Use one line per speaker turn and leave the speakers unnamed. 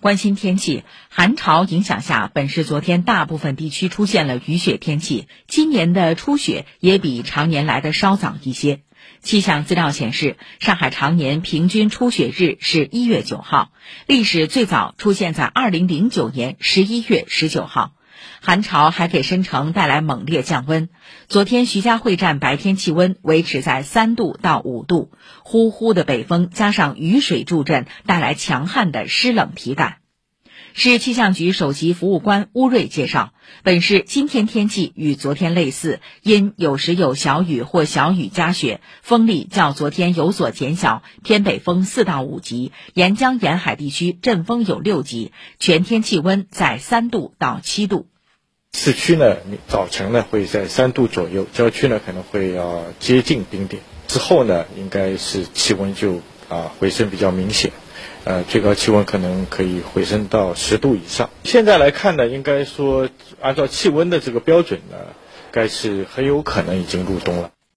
关心天气，寒潮影响下，本市昨天大部分地区出现了雨雪天气。今年的初雪也比常年来的稍早一些。气象资料显示，上海常年平均初雪日是一月九号，历史最早出现在二零零九年十一月十九号。寒潮还给申城带来猛烈降温。昨天徐家汇站白天气温维持在三度到五度，呼呼的北风加上雨水助阵，带来强悍的湿冷体感。市气象局首席服务官乌瑞介绍，本市今天天气与昨天类似，因有时有小雨或小雨夹雪，风力较昨天有所减小，偏北风四到五级，沿江沿海地区阵风有六级，全天气温在三度到七度。
市区呢，早晨呢会在三度左右，郊区呢可能会要接近冰点，之后呢应该是气温就啊回升比较明显。呃，最高气温可能可以回升到十度以上。现在来看呢，应该说按照气温的这个标准呢，该是很有可能已经入冬了。